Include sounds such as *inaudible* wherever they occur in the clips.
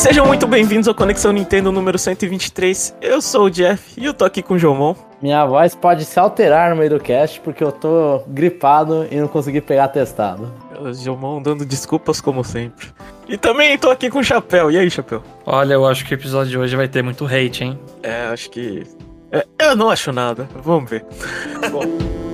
sejam muito bem-vindos ao Conexão Nintendo número 123. Eu sou o Jeff e eu tô aqui com o Jomon. Minha voz pode se alterar no meio do cast porque eu tô gripado e não consegui pegar testado. O Jomon dando desculpas como sempre. E também tô aqui com o Chapéu. E aí, Chapéu? Olha, eu acho que o episódio de hoje vai ter muito hate, hein? É, acho que. É, eu não acho nada. Vamos ver. Bom. *laughs*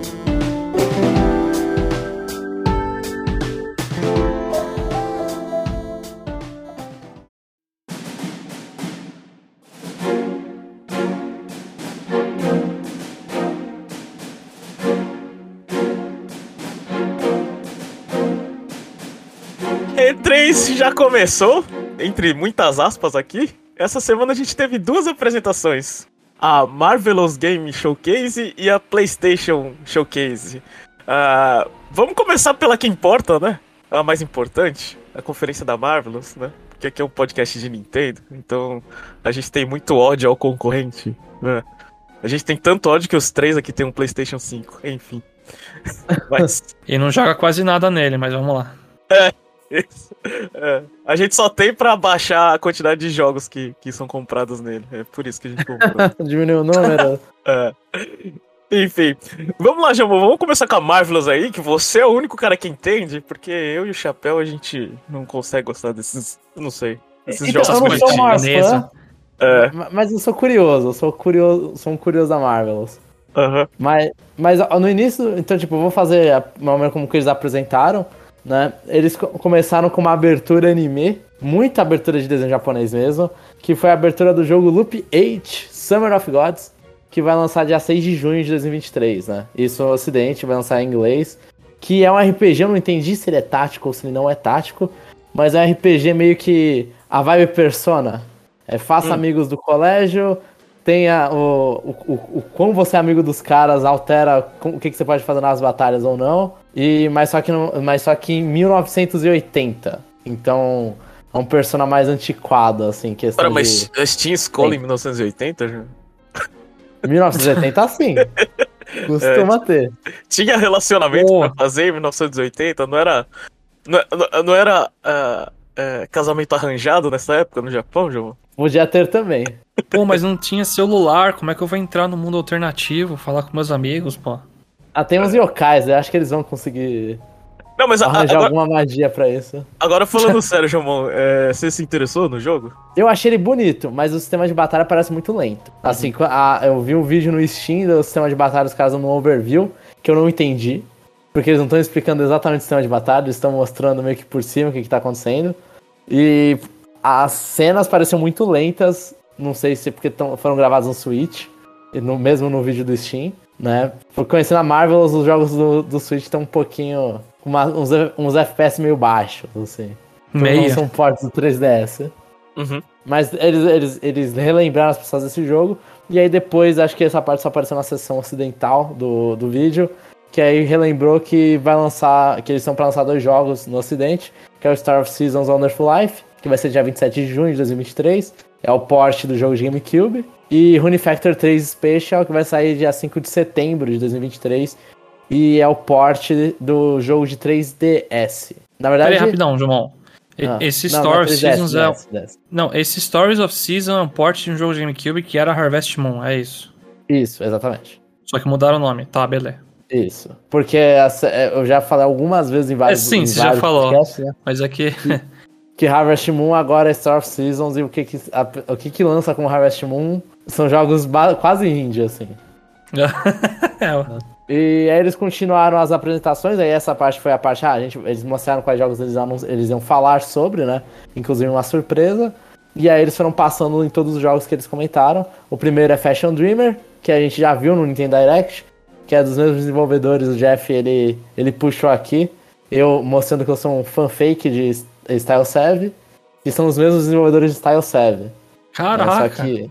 E3 já começou, entre muitas aspas aqui. Essa semana a gente teve duas apresentações: a Marvelous Game Showcase e a PlayStation Showcase. Uh, vamos começar pela que importa, né? A mais importante, a conferência da Marvelous, né? Porque aqui é um podcast de Nintendo, então a gente tem muito ódio ao concorrente, né? A gente tem tanto ódio que os três aqui tem um PlayStation 5, enfim. *laughs* Mas... e não joga quase nada nele, mas vamos lá. É, é, a gente só tem pra baixar a quantidade de jogos que, que são comprados nele. É por isso que a gente comprou. *laughs* Diminuiu o número. é. Enfim, vamos lá, Jamon, vamos começar com a Marvelous aí, que você é o único cara que entende, porque eu e o Chapéu a gente não consegue gostar desses, não sei, esses então, jogos eu não sou mais fã, é. Mas eu sou curioso, eu sou curioso, sou um curioso da Marvelous. Uhum. Mas, mas no início, então, tipo, eu vou fazer a maneira como que eles apresentaram né? Eles começaram com uma abertura anime, muita abertura de desenho japonês mesmo, que foi a abertura do jogo Loop 8 Summer of Gods, que vai lançar dia 6 de junho de 2023, né? Isso no ocidente, vai lançar em inglês, que é um RPG, eu não entendi se ele é tático ou se ele não é tático, mas é um RPG meio que a vibe Persona. É, faça hum. amigos do colégio, tenha o, o, o, o como você é amigo dos caras altera o que, que você pode fazer nas batalhas ou não. E mas só que mas só que em 1980. Então é um persona mais antiquado assim, questão Ora, mas de... tinha escola em 1980 já? 1980 sim. *laughs* Costuma é, ter. Tinha relacionamento oh. pra fazer em 1980, não era não, não era uh, uh, casamento arranjado nessa época no Japão, João? Podia ter também. Pô, mas não tinha celular, como é que eu vou entrar no mundo alternativo, falar com meus amigos, pô? Ah, tem uns yokais, eu acho que eles vão conseguir não, mas arranjar agora, alguma magia pra isso. Agora falando *laughs* sério, Jamon, é, você se interessou no jogo? Eu achei ele bonito, mas o sistema de batalha parece muito lento. Uhum. Assim, a, eu vi um vídeo no Steam do sistema de batalha, os caras no overview, que eu não entendi. Porque eles não estão explicando exatamente o sistema de batalha, eles estão mostrando meio que por cima o que, que tá acontecendo. E as cenas pareciam muito lentas, não sei se é porque tão, foram gravadas no Switch, no, mesmo no vídeo do Steam, né? Conhecendo a Marvel, os jogos do, do Switch estão um pouquinho. Uma, uns, uns FPS meio baixos, assim. Meio. Não são fortes do 3DS. Uhum. Mas eles, eles, eles relembraram as pessoas desse jogo. E aí depois, acho que essa parte só apareceu na seção ocidental do, do vídeo. Que aí relembrou que vai lançar. Que eles estão para lançar dois jogos no ocidente, que é o Star of Seasons Wonderful Life que vai ser dia 27 de junho de 2023. É o porte do jogo de GameCube. E Rune Factor 3 Special, que vai sair dia 5 de setembro de 2023. E é o porte do jogo de 3DS. Na verdade. Peraí, rapidão, João. Ah, esse não, Story of Seasons é. 10, 10. Não, esse Stories of Season é um port de um jogo de GameCube que era Harvest Moon, é isso. Isso, exatamente. Só que mudaram o nome, tá, beleza. Isso. Porque essa, é, eu já falei algumas vezes em vários. É, sim, você já falou. Podcasts, né? Mas. É que Harvest Moon agora é Star of Seasons e o que que, a, o que, que lança com Harvest Moon são jogos quase indie, assim. *laughs* é. E aí eles continuaram as apresentações, aí essa parte foi a parte, ah, a gente, eles mostraram quais jogos eles, eles iam falar sobre, né? Inclusive uma surpresa. E aí eles foram passando em todos os jogos que eles comentaram. O primeiro é Fashion Dreamer, que a gente já viu no Nintendo Direct, que é dos mesmos desenvolvedores, o Jeff, ele, ele puxou aqui. Eu mostrando que eu sou um fanfake de Style Serve, e são os mesmos desenvolvedores de Style Serve. Caraca! Só que,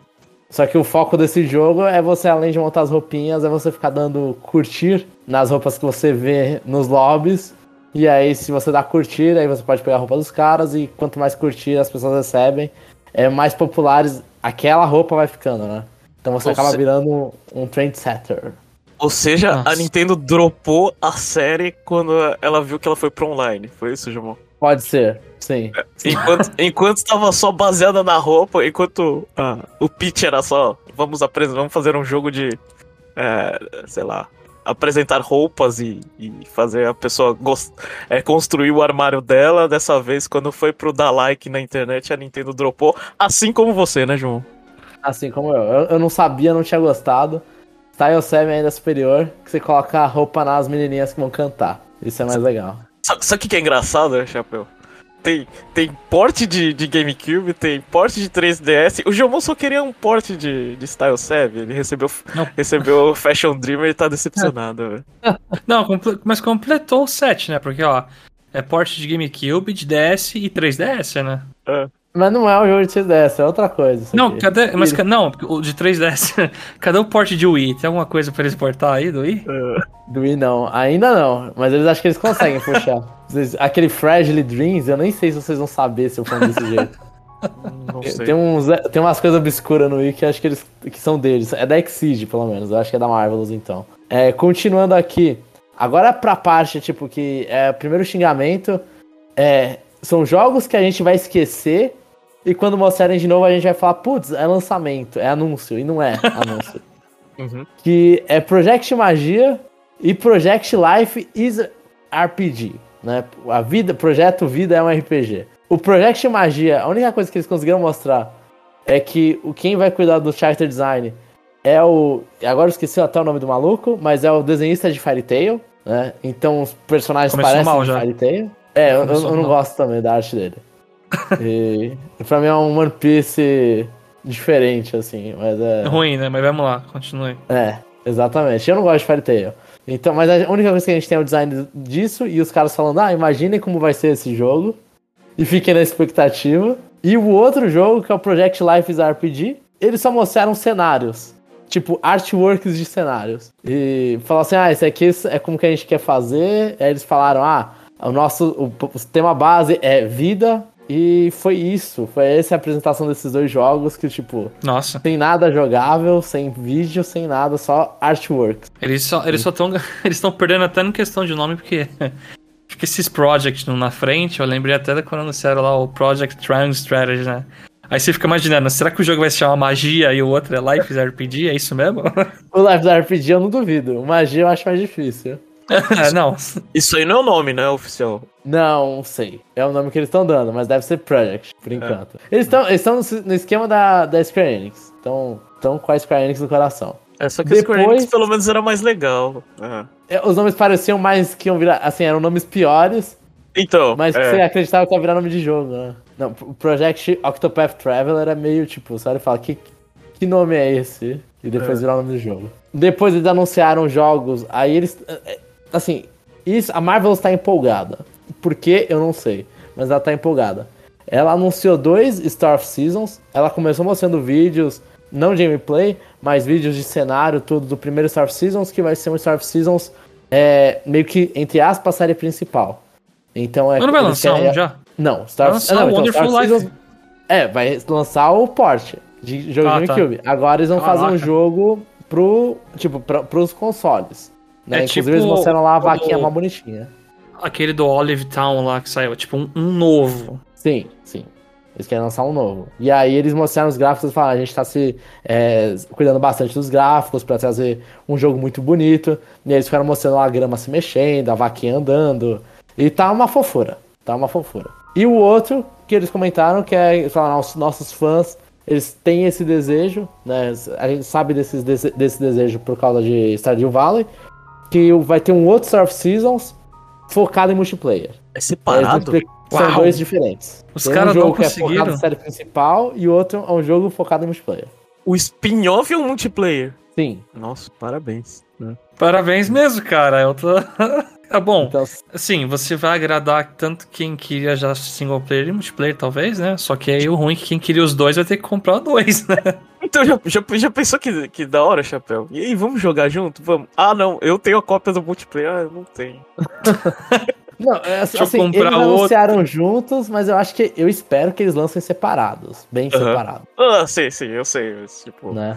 só que o foco desse jogo é você, além de montar as roupinhas, é você ficar dando curtir nas roupas que você vê nos lobbies. E aí, se você dá curtir, aí você pode pegar a roupa dos caras, e quanto mais curtir as pessoas recebem, é mais populares aquela roupa vai ficando, né? Então você Ou acaba se... virando um trendsetter. Ou seja, Nossa. a Nintendo dropou a série quando ela viu que ela foi pro online. Foi isso, Jamon? Pode ser, sim. Enquanto, enquanto estava só baseada na roupa, enquanto ah, o pitch era só vamos, vamos fazer um jogo de. É, sei lá. Apresentar roupas e, e fazer a pessoa é, construir o armário dela. Dessa vez, quando foi pro dar like na internet, a Nintendo dropou. Assim como você, né, João? Assim como eu. Eu, eu não sabia, não tinha gostado. Style 7 ainda é superior, que você coloca a roupa nas menininhas que vão cantar. Isso é mais legal. Sabe o que, é engraçado, né, Chapéu? Tem, tem porte de, de GameCube, tem porte de 3DS. O Jomon só queria um porte de, de Style 7. Ele recebeu, recebeu Fashion Dreamer e tá decepcionado, velho. *laughs* Não, mas completou o set, né? Porque, ó, é porte de GameCube, de DS e 3DS, né? É. Mas não é um jogo de 3DS, é outra coisa. Não, aqui. cadê. Mas não, o de 3DS. *laughs* cadê o porte de Wii? Tem alguma coisa pra eles portar aí do Wii? Uh, do Wii não, ainda não. Mas eles acham que eles conseguem puxar. *laughs* Aquele Fragile Dreams, eu nem sei se vocês vão saber se eu for desse jeito. *laughs* Não sei. Tem, uns, tem umas coisas obscuras no Wii que acho que eles que são deles. É da Exige, pelo menos. Eu acho que é da Marvelous, então. É, continuando aqui. Agora pra parte, tipo, que é o primeiro xingamento. É, são jogos que a gente vai esquecer e quando mostrarem de novo, a gente vai falar, putz, é lançamento, é anúncio. E não é *laughs* anúncio. uhum. Que é Project Magia e Project Life is RPG. Né? A vida, Projeto Vida é um RPG. O Project Magia, a única coisa que eles conseguiram mostrar é que o quem vai cuidar do character design é o. Agora eu esqueci até o nome do maluco, mas é o desenhista de Fairy Tail, né? Então os personagens Começou parecem de Fairy Tail. É, eu, eu, não gosto também da arte dele e, pra mim é um One Piece diferente, assim, mas é... é... Ruim, né? Mas vamos lá, continue. É, exatamente. Eu não gosto de Fairy Tail. Então, mas a única coisa que a gente tem é o design disso e os caras falando, ah, imaginem como vai ser esse jogo. E fiquem na expectativa. E o outro jogo, que é o Project Life is RPG, eles só mostraram cenários. Tipo, artworks de cenários. E falaram assim, ah, esse aqui é como que a gente quer fazer. Aí eles falaram, ah, o nosso o, o tema base é vida, e foi isso, foi essa a apresentação desses dois jogos que, tipo, Nossa. sem nada jogável, sem vídeo, sem nada, só artwork. Eles só eles só estão *laughs* eles estão perdendo até no questão de nome porque *laughs* fica esses projects na frente, eu lembrei até quando anunciaram lá o Project Triangle Strategy, né? Aí você fica imaginando, será que o jogo vai se chamar Magia e o outro é Life RPG? É isso mesmo? *laughs* o Life RPG eu não duvido. Magia eu acho mais difícil. *laughs* não. Isso aí não é o nome, né, oficial? Não sei. É o nome que eles estão dando, mas deve ser Project, por é. enquanto. É. Eles estão eles no, no esquema da, da Square Enix. Estão com a Square Enix no coração. É, só que Depois, a Square Enix pelo menos era mais legal. É. Os nomes pareciam mais que iam virar. Assim, eram nomes piores. Então. Mas é. você acreditava que ia virar nome de jogo, né? Não, o Project Octopath Traveler é meio tipo, você olha e fala, que, que nome é esse? E depois é. virar o nome do jogo. Depois eles anunciaram jogos, aí eles. Assim, isso, a Marvel está empolgada. Por que? Eu não sei. Mas ela está empolgada. Ela anunciou dois Star of Seasons. Ela começou mostrando vídeos, não de gameplay, mas vídeos de cenário, tudo do primeiro Star of Seasons, que vai ser um Star of Seasons é, meio que, entre aspas, série principal. Então é. Mas não vai lançar um já? Não, Star, lançar não, então, Wonderful Star Life. Seasons, é, vai lançar o port de jogo ah, de. GameCube. Tá. Agora eles vão Caraca. fazer um jogo pro, tipo, pra, pros consoles. Né? É Inclusive tipo eles mostraram lá a vaquinha o... mais bonitinha. Aquele do Olive Town lá que saiu, tipo um, um, novo. Sim, sim. Eles querem lançar um novo. E aí eles mostraram os gráficos e falaram, a gente tá se é, cuidando bastante dos gráficos para trazer um jogo muito bonito. E eles ficaram mostrando a grama se mexendo, a vaquinha andando. E tá uma fofura. Tá uma fofura. E o outro que eles comentaram, que é, falaram, os nossos fãs, eles têm esse desejo, né? A gente sabe desses, desse, desse desejo por causa de Stardew Valley que vai ter um outro Star of Seasons focado em multiplayer. É separado? É, são Uau. dois diferentes. Os caras um jogo que é focado na série principal e outro é um jogo focado em multiplayer. O spin-off é um multiplayer? Sim. Nossa, parabéns. Né? Parabéns mesmo, cara. Eu tô... Tá *laughs* bom. Então, assim, você vai agradar tanto quem queria já single player e multiplayer, talvez, né? Só que aí o ruim é que quem queria os dois vai ter que comprar dois, *laughs* né? Então, já, já, já pensou que, que da hora, Chapéu? E aí, vamos jogar junto? Vamos. Ah, não, eu tenho a cópia do multiplayer. Ah, eu não tenho. *laughs* não, é, assim, assim eles outro. anunciaram juntos, mas eu acho que eu espero que eles lancem separados. Bem uhum. separados. Ah, sim, sim, eu sei. Mas, tipo. Né?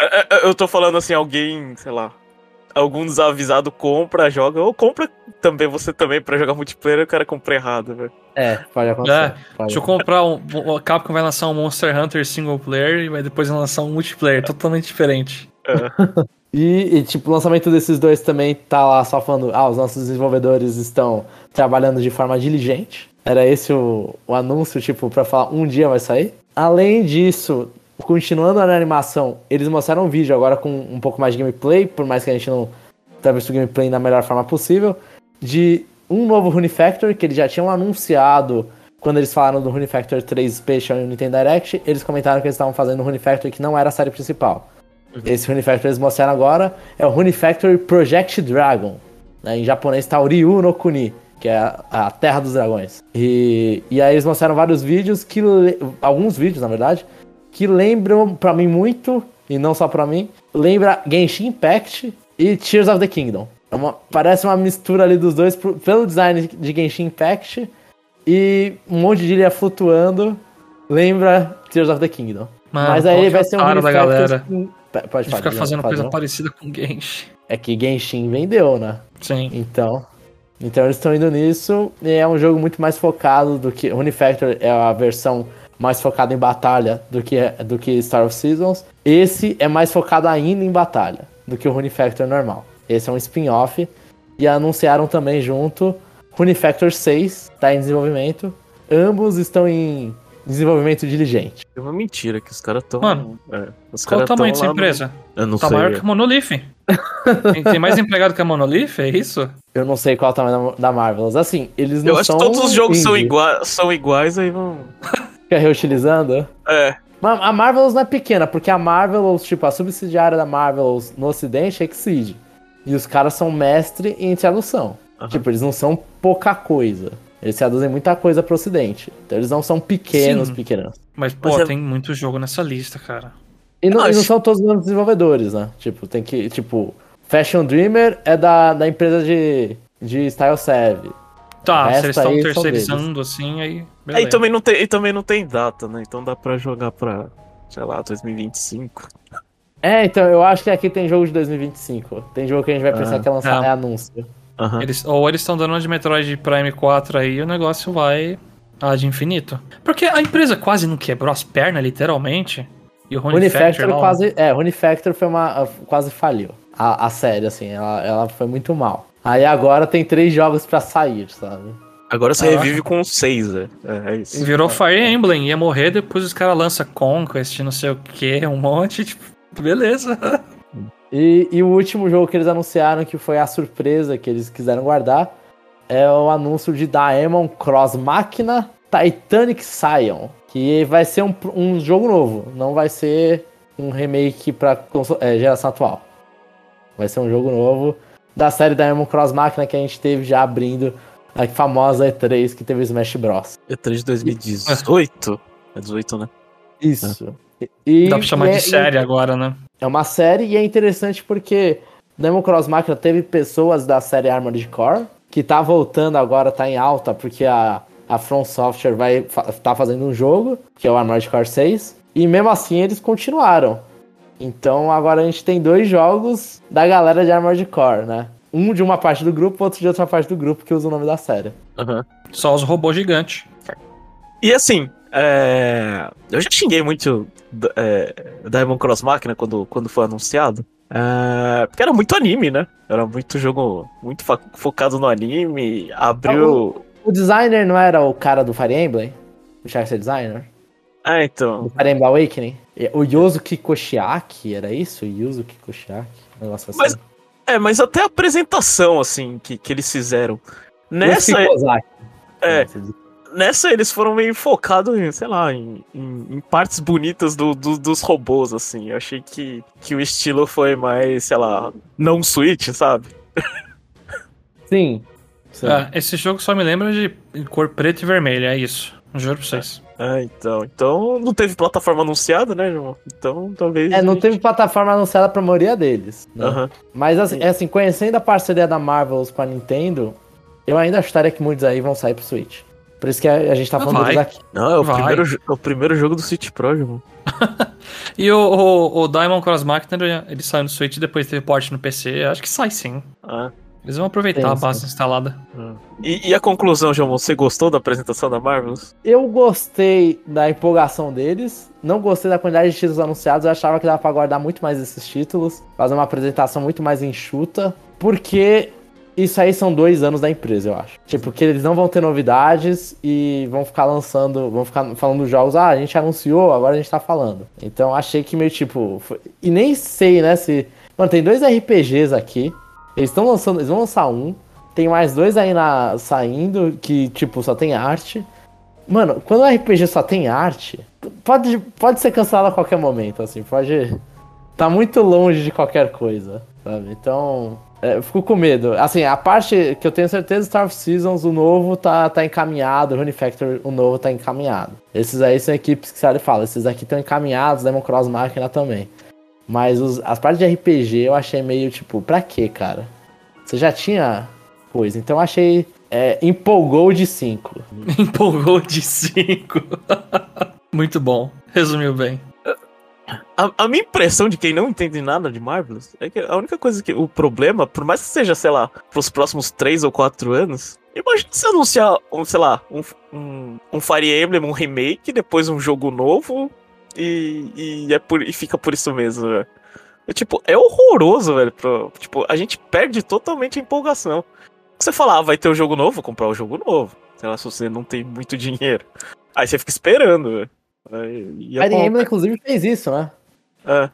Eu, é, é, eu tô falando assim, alguém, sei lá. Algum desavisado compra, joga, ou compra também você também pra jogar multiplayer, o cara compra errado, velho. É, pode acontecer. É, pode. Deixa eu comprar um. A Capcom vai lançar um Monster Hunter single player e vai depois lançar um multiplayer totalmente diferente. *laughs* E, e, tipo, o lançamento desses dois também tá lá só falando, ah, os nossos desenvolvedores estão trabalhando de forma diligente. Era esse o, o anúncio, tipo, pra falar um dia vai sair. Além disso, continuando na animação, eles mostraram um vídeo agora com um pouco mais de gameplay, por mais que a gente não tenha visto o gameplay da melhor forma possível, de um novo Rune Factor que eles já tinham anunciado quando eles falaram do Rune Factor 3 Special no Nintendo Direct. Eles comentaram que eles estavam fazendo o Rune Factor que não era a série principal. Esse Rune Factor eles mostraram agora é o Rune Factor Project Dragon. né? Em japonês tá o Ryu no Kuni, que é a, a Terra dos Dragões. E, e aí eles mostraram vários vídeos, que alguns vídeos na verdade, que lembram pra mim muito, e não só pra mim, lembra Genshin Impact e Tears of the Kingdom. É uma- parece uma mistura ali dos dois pro- pelo design de Genshin Impact e um monte de ilha flutuando. Lembra Tears of the Kingdom. Mano, Mas aí é vai o ser um da galera? com- P- Pode ficar fazendo coisa não. parecida com Genshin. É que Genshin vendeu, né? Sim. Então. Então eles estão indo nisso. E é um jogo muito mais focado do que. Rune Factor é a versão mais focada em batalha do que, do que Star of Seasons. Esse é mais focado ainda em batalha do que o Rune Factor normal. Esse é um spin-off. E anunciaram também junto Rune Factor 6, tá em desenvolvimento. Ambos estão em desenvolvimento diligente. É uma mentira que os caras tão. Mano, é, os Qual o tamanho dessa lá no- empresa? Eu não Tá sei. maior que a Monolith. *laughs* tem, tem mais empregado que a Monolith, é isso? Eu não sei qual é o tamanho da, da Marvelous. Assim, eles não Eu acho são que todos os jogos são, igua são iguais, aí vão. *laughs* Fica reutilizando. É. Mas a Marvelous não é pequena, porque a Marvelous, tipo, a subsidiária da Marvelous no ocidente é Exceed. E os caras são mestre em tradução. Aham. Tipo, eles não são pouca coisa. Eles traduzem muita coisa pro ocidente. Então eles não são pequenos, Sim. pequenos. Mas, pô, Mas é- tem muito jogo nessa lista, cara. E não, e não são todos os desenvolvedores, né? Tipo, tem que. Tipo, Fashion Dreamer é da, da empresa de, de Style Serve. Tá, se eles estão terceirizando assim, aí. É, Beleza. e, também não tem, e também não tem data, né? Então dá pra jogar pra, sei lá, 2025. É, então eu acho que aqui tem jogo de 2025. Tem jogo que a gente vai pensar Ah, que é lançar é. anúncio. Aham. Eles, ou eles estão dando uma de Metroid Prime 4 aí e o negócio vai a de infinito. Porque a empresa quase não quebrou as pernas, literalmente. E o Rune Factor quase. É, Rune Factor foi uma. quase faliu. A, a série, assim, ela, ela foi muito mal. Aí agora tem três jogos pra sair, sabe? Agora você Ah. revive com seis, é. É, é isso. Virou Fire Emblem, ia morrer, depois os caras lançam Conquest, não sei o que, um monte, tipo, beleza. E, e o último jogo que eles anunciaram, que foi a surpresa que eles quiseram guardar, é o anúncio de Daemon Cross Máquina Titanic Scion. Que vai ser um, um jogo novo, não vai ser um remake pra é, geração atual. Vai ser um jogo novo da série Daemon Cross Máquina que a gente teve já abrindo a famosa E3 que teve o Smash Bros. E3 de 2018. É 18, né? Isso. E, Dá pra chamar e de é- série agora, né? É uma série e é interessante porque Demon Cross Máquina teve pessoas da série Armored Core que tá voltando agora, tá em alta, porque a, a From Software vai fa tá fazendo um jogo, que é o Armored Core 6, e mesmo assim eles continuaram. Então agora a gente tem dois jogos da galera de Armored Core, né? Um de uma parte do grupo, outro de outra parte do grupo que usa o nome da série. Aham. Só os robôs gigantes. E assim, é, eu já xinguei muito é, Diamond Cross Máquina quando, quando foi anunciado. É, porque era muito anime, né? Era muito jogo muito focado no anime. Abriu. O designer não era o cara do Fire Emblem? O character designer? Ah, então. Do Fire Emblem Awakening? O Yuzuki Koshiaki, era isso? Yuzuki Koshiaki? Um negócio assim. Mas É, mas até a apresentação, assim, que, que eles fizeram. Nessa, Kozaki. é, nessa eles foram meio focados em, sei lá, em, em- em partes bonitas do, do- dos robôs, assim. Eu achei que, que o estilo foi mais, sei lá, não Switch, sabe? Sim. Sim. Ah, esse jogo só me lembra de cor preta e vermelha, é isso. Juro pra vocês. Ah, então. Então não teve plataforma anunciada, né, João? Então talvez. É, não gente- teve plataforma anunciada pra maioria deles. né? Mas assim, é assim, conhecendo a parceria da Marvel com a Nintendo, eu ainda acharia que muitos aí vão sair pro Switch. Por isso que a, a gente tá Ah, falando deles aqui. Não, é o, Vai. primeiro, é o primeiro jogo do Switch Pro, irmão. *laughs* E o, o, o Diamond Cross Machina, ele saiu no Switch e depois teve porte no PC. Acho que sai sim. Ah. Eles vão aproveitar Sim, a base instalada. E, e a conclusão, João, você gostou da apresentação da Marvelous? Eu gostei da empolgação deles, não gostei da quantidade de títulos anunciados, eu achava que dava pra guardar muito mais esses títulos, fazer uma apresentação muito mais enxuta, porque isso aí são dois anos da empresa, eu acho. Tipo, que eles não vão ter novidades e vão ficar lançando, vão ficar falando dos jogos, ah, a gente anunciou, agora a gente tá falando. Então achei que meio tipo. foi- E nem sei, né, se. Mano, tem dois RPGs aqui. Eles estão lançando. Eles vão lançar um. Tem mais dois aí na, saindo que, tipo, só tem arte. Mano, quando o RPG só tem arte, pode, pode ser cancelado a qualquer momento, assim, pode. Tá muito longe de qualquer coisa, sabe? Então. é, eu fico com medo. Assim, a parte que eu tenho certeza, Star of Seasons, o novo tá, tá encaminhado, Rune Factor, o novo tá encaminhado. Esses aí são equipes que você fala, esses aqui estão encaminhados, Demon Cross Máquina também. Mas os- as partes de RPG eu achei meio tipo, pra quê, cara? Você já tinha coisa, então eu achei. É, empolgou de 5. *laughs* Empolgou de 5. *laughs* Muito bom. Resumiu bem. A, a minha impressão de quem não entende nada de Marvelous é que a única coisa que. O problema, por mais que seja, sei lá, pros próximos 3 ou 4 anos, imagina se anunciar, um, sei lá, um, um, um Fire Emblem, um remake, depois um jogo novo e, e, é por, e fica por isso mesmo, velho. É, tipo, é horroroso, velho. Pro, tipo, a gente perde totalmente a empolgação. Você fala, ah, vai ter um jogo novo, vou comprar o jogo novo. Sei lá, se você não tem muito *laughs* dinheiro. Aí você fica esperando, velho. Aí- é Fire Emblem, inclusive, fez isso, né? é.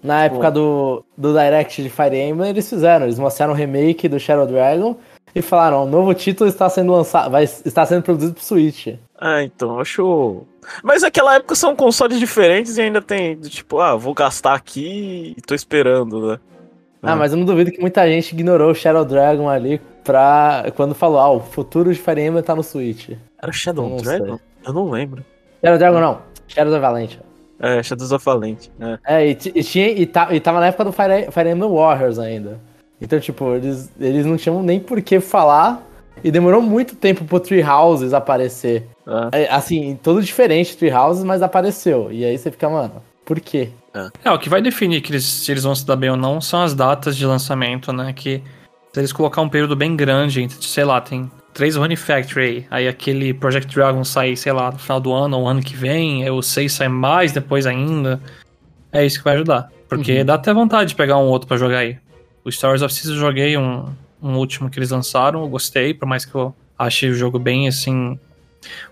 Na época do, do Direct de Fire Emblem, eles fizeram. Eles mostraram o remake do Shadow Dragon e falaram: o novo título está sendo lançado, vai, está sendo produzido pro Switch. Ah, então, acho. Mas naquela época são consoles diferentes e ainda tem, tipo, ah, vou gastar aqui e tô esperando, né? Ah, Ah. mas eu não duvido que muita gente ignorou o Shadow Dragon ali pra. Quando falou, ah, o futuro de Fire Emblem tá no Switch. Era Shadow Não Dragon? Eu não lembro. Shadow Dragon não, Shadow of Valente. É, Shadows of Valente. É. É, e, ti- e tinha, e, ta- e tava na época do Fire, Fire Emblem Warriors ainda. Então, tipo, eles, eles não tinham nem por que falar. E demorou muito tempo pro Tree Houses aparecer. Ah, É, assim, todo diferente Tree Houses, mas apareceu. E aí você fica, mano, por quê? É, o que vai definir que eles, se eles vão se dar bem ou não são as datas de lançamento, né? Que se eles colocar um período bem grande, entre, sei lá, tem três Rune Factory, aí aquele Project Dragon sai, sei lá, no final do ano ou ano que vem, aí o 6 sai mais depois ainda. É isso que vai ajudar. Porque Uhum. dá até vontade de pegar um outro pra jogar aí. O Stories of Seas eu joguei um, um último que eles lançaram, eu gostei, por mais que eu achei o jogo bem assim.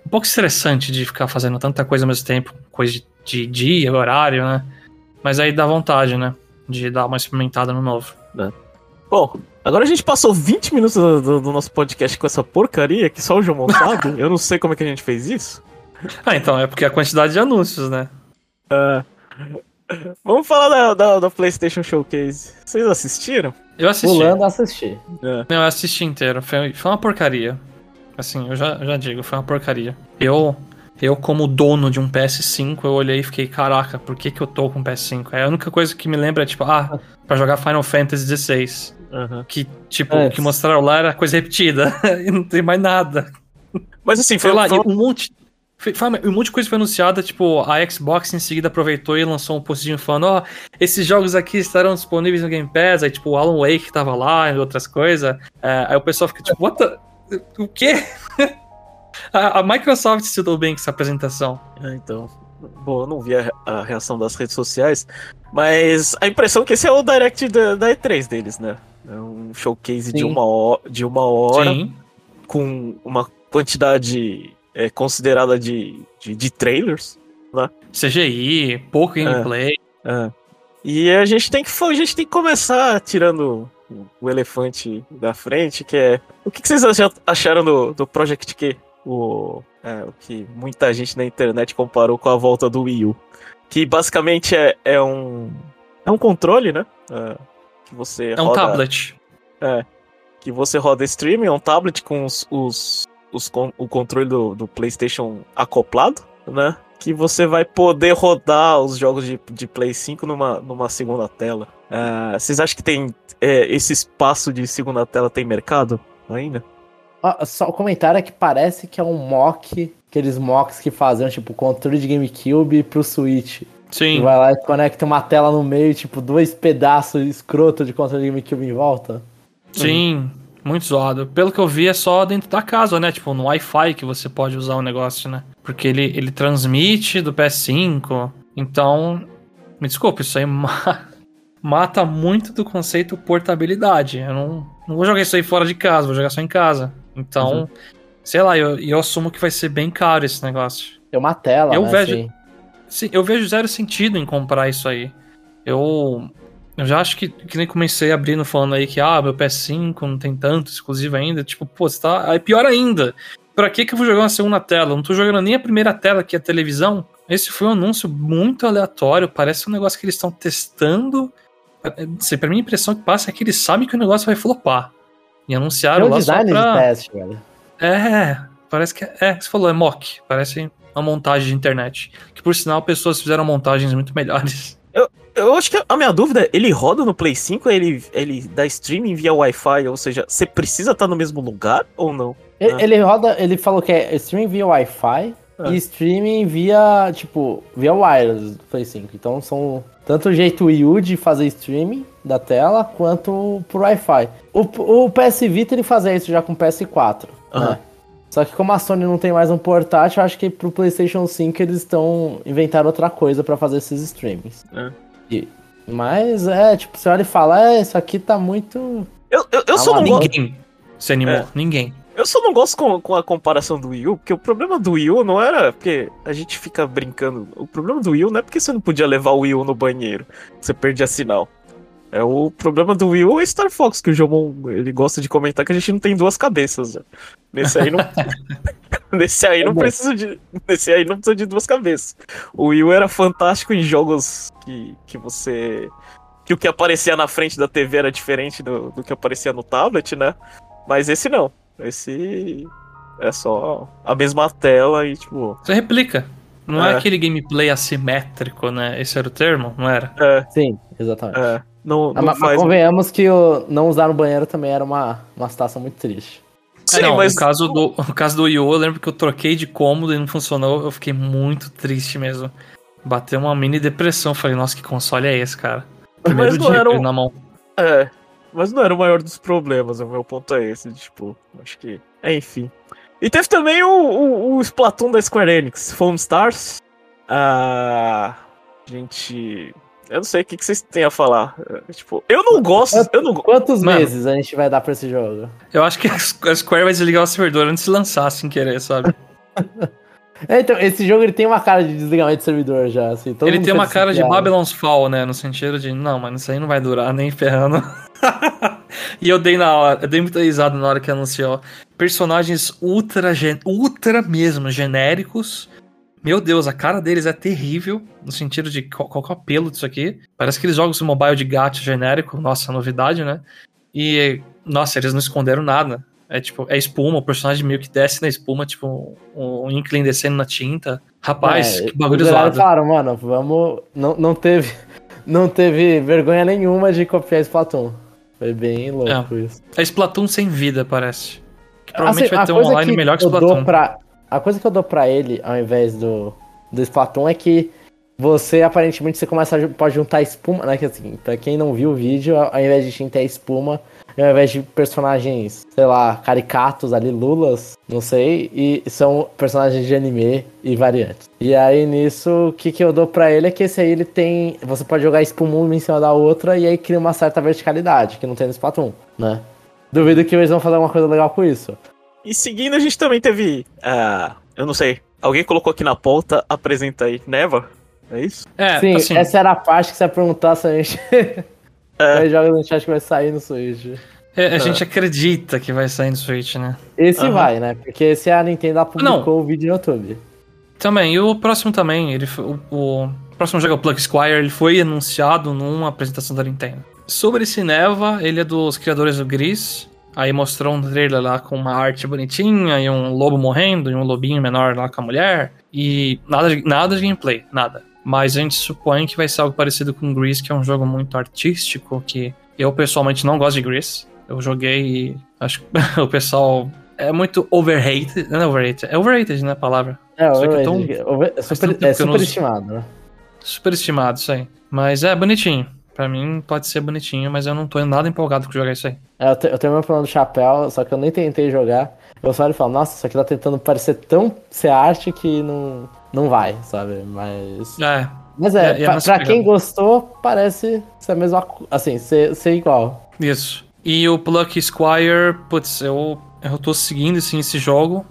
Um pouco estressante de ficar fazendo tanta coisa ao mesmo tempo, coisa de, de dia, horário, né? Mas aí dá vontade, né? De dar uma experimentada no novo. Bom, agora a gente passou 20 minutos do, do- do nosso podcast com essa porcaria que só o João sabe. Eu não sei como é que a gente fez isso. Ah, então, é porque a quantidade de anúncios, né? Ah, Vamos falar da, da, da PlayStation Showcase. Vocês assistiram? Eu assisti. Pulando a assistir. É. Não, eu assisti inteiro. Foi, foi uma porcaria. Assim, eu já, já digo, foi uma porcaria. Eu, eu como dono de um PS5, eu olhei e fiquei, caraca, por que que eu tô com um PS5? É a única coisa que me lembra é, tipo, ah, pra jogar Final Fantasy XVI. Aham. Que, tipo, É. o que mostraram lá era coisa repetida. *laughs* e não tem mais nada. Mas assim, Sei foi, lá, foi- e um monte. Um monte de coisa foi anunciada, tipo, a Xbox em seguida aproveitou e lançou um postzinho falando, ó, esses jogos aqui estarão disponíveis no Game Pass, aí tipo, o Alan Wake tava lá e outras coisas. É, aí o pessoal fica tipo, what the... O quê? *laughs* a, a Microsoft se deu bem com essa apresentação. Ah, então. Bom, eu não vi a, a reação das redes sociais, mas a impressão é que esse é o direct da, da E3 deles, né? É um showcase de uma, de uma hora Sim. com uma quantidade é, considerada de, de, de trailers. CGI, pouco gameplay. É. E a gente tem que a gente tem que começar tirando o elefante da frente, que é o que, que vocês acha- acharam do, do Project Q? O, é, o que muita gente na internet comparou com a volta do Wii U. Que basicamente é, é um. É um controle, né? É, que você É um roda- tablet. que você roda streaming, é um tablet com os, os, os o controle do, do PlayStation acoplado, né? Que você vai poder rodar os jogos de, de Play 5 numa, numa segunda tela. Ah, vocês acham que tem é, esse espaço de segunda tela tem mercado ainda? ah, só o comentário é que parece que é um mock, aqueles mocks que faziam, tipo, controle de GameCube pro Switch. Sim. Vai lá e conecta uma tela no meio, tipo, dois pedaços escroto de controle de GameCube em volta. Sim, muito zoado. Pelo que eu vi, é só dentro da casa, né? Tipo, no Wi-Fi que você pode usar o negócio, né? Porque ele, ele transmite do PS5. Então, me desculpe, isso aí *laughs* ma- mata muito do conceito portabilidade. Eu não, não vou jogar isso aí fora de casa, vou jogar só em casa. Então, Uhum. sei lá, eu, eu assumo que vai ser bem caro esse negócio. Tem uma tela, Eu né? vejo- assim. Sim, eu vejo zero sentido em comprar isso aí. Eu, eu já acho que, que nem comecei abrindo falando aí que, ah, meu PS5 não tem tanto exclusivo ainda. Tipo, pô, você tá. Aí pior ainda. Pra que que eu vou jogar uma segunda tela? Eu não tô jogando nem a primeira tela, que é a televisão. Esse foi um anúncio muito aleatório. Parece um negócio que eles estão testando. Sei, pra mim a impressão que passa é que eles sabem que o negócio vai flopar. E anunciaram um lá só design pra... de teste, velho. É, parece que é. É, você falou, é mock. Parece uma montagem de internet. Que por sinal, pessoas fizeram montagens muito melhores. Eu acho que a minha dúvida é, ele roda no Play 5 ou ele, ele dá streaming via Wi-Fi? Ou seja, você precisa estar no mesmo lugar ou não? Ele, Ah. ele roda, ele falou que é streaming via Wi-Fi Ah. e streaming via, tipo, via wireless do Play 5. Então são tanto o jeito Wii U de fazer streaming da tela, quanto por Wi-Fi. O, o PS Vita ele fazia isso já com o PS4, Aham. né? Só que como a Sony não tem mais um portátil, eu acho que pro PlayStation 5 eles estão inventando outra coisa pra fazer esses streamings. É. E- mas é, tipo, você olha e fala, é, isso aqui tá muito. Eu, eu, eu só não gosto. Ninguém se animou. É. Ninguém. Eu só não gosto com, com a comparação do Wii U, porque o problema do Wii U não era porque a gente fica brincando. O problema do Wii U não é porque você não podia levar o Wii U no banheiro, você perdia sinal. É o problema do Wii U é Star Fox, que o Jomon ele gosta de comentar que a gente não tem duas cabeças. né? Nesse aí não. *laughs* Nesse aí não bom. precisa de. Nesse aí não precisa de duas cabeças. O Wii U era fantástico em jogos que, que você. Que o que aparecia na frente da TV era diferente do, do que aparecia no tablet, né? Mas esse não. Esse é só a mesma tela e, tipo. Você replica. Não é. É. aquele gameplay assimétrico, né? Esse era o termo? Não era? É, Sim, exatamente. é. Não, Ah, não mas, mas faz. convenhamos que o não usar no banheiro também era uma, uma situação muito triste. Sim, é, não, mas. no, caso do, no caso do Wii U, eu lembro que eu troquei de cômodo e não funcionou. Eu fiquei muito triste mesmo. Bateu uma mini depressão. Falei, nossa, que console é esse, cara? Primeiro Mas não dia era um- na mão. É. Mas não era o maior dos problemas, o meu ponto é esse. Tipo, acho que. É, enfim. E teve também o, o, o Splatoon da Square Enix, Foam Stars. Ah. Gente. Eu não sei o que, que vocês têm a falar. É, Tipo, eu não gosto. Eu não, Quantos Mano. meses a gente vai dar pra esse jogo? Eu acho que a Square vai desligar o servidor antes de lançar, sem querer, sabe? *laughs* É, então, esse jogo ele tem uma cara de desligamento de servidor já, assim. todo Ele mundo tem uma cara de. Babylon's Fall, né? No sentido de, não, mano, isso aí não vai durar nem ferrando. *laughs* e eu dei na hora, eu dei muita risada na hora que anunciou. Personagens ultra, gen- ultra mesmo, genéricos. Meu Deus, a cara deles é terrível, no sentido de qual, qual que é o apelo disso aqui. Parece aqueles jogos de mobile de gato genérico, nossa, novidade, né? E, nossa, eles não esconderam nada. É tipo, é espuma, o personagem meio que desce na espuma, tipo, um Inkling descendo na tinta. Rapaz, É, que bagulho zoado. falaram, mano, vamos. Não, não teve. *laughs* Não teve vergonha nenhuma de copiar Splatoon. Foi bem louco isso. É Splatoon sem vida, parece. Que provavelmente Assim, vai ter um online que melhor que Splatoon. Pra, a coisa que eu dou pra ele, ao invés do, do Splatoon, é que você, aparentemente, você começa a pode juntar espuma, né? Que assim, pra quem não viu o vídeo, ao invés de tinta é espuma, ao invés de personagens, sei lá, caricatos ali, lulas, não sei, e são personagens de anime e variantes. E aí nisso, o que, que eu dou pra ele é que esse aí ele tem. Você pode jogar espuma uma em cima da outra e aí cria uma certa verticalidade, que não tem no Splatoon, né? Duvido que eles vão fazer alguma coisa legal com isso. E seguindo, a gente também teve. ah, eu não sei. Alguém colocou aqui na pauta, apresenta aí. Neva? É isso? É, Sim, assim, essa era a parte que você ia perguntar se a gente *laughs* É. joga no chat que vai sair no Switch. é, a gente acredita que vai sair no Switch, né? Esse Aham. vai, né? Porque esse a Nintendo publicou o vídeo no YouTube. Também, e o próximo também, ele foi- o, o próximo jogo é o Plug Squire, ele foi anunciado numa apresentação da Nintendo. Sobre esse Neva, ele é dos criadores do Gris, aí mostrou um trailer lá com uma arte bonitinha e um lobo morrendo e um lobinho menor lá com a mulher, e nada de, nada de gameplay, nada. Mas a gente supõe que vai ser algo parecido com Gris, que é um jogo muito artístico, que eu pessoalmente não gosto de Gris. Eu joguei e acho que *laughs* o pessoal é muito overrated. Não é overrated, é overrated, né? A palavra. É, é, é tão- over- é tanto super, é não superestimado, né? Superestimado isso aí. Mas é bonitinho. Pra mim pode ser bonitinho, mas eu não tô nada empolgado com jogar isso aí. É, eu, te- eu tenho meu plano do chapéu, só que eu nem tentei jogar. Eu só olho e falo, nossa, isso aqui tá tentando parecer tão ser arte que não, não vai, sabe? Mas. É, Mas é, É, é pra, nessa pra quem gostou, parece ser a mesma Assim, ser, ser igual. isso. E o Pluck Squire, putz, eu, eu tô seguindo assim, esse jogo.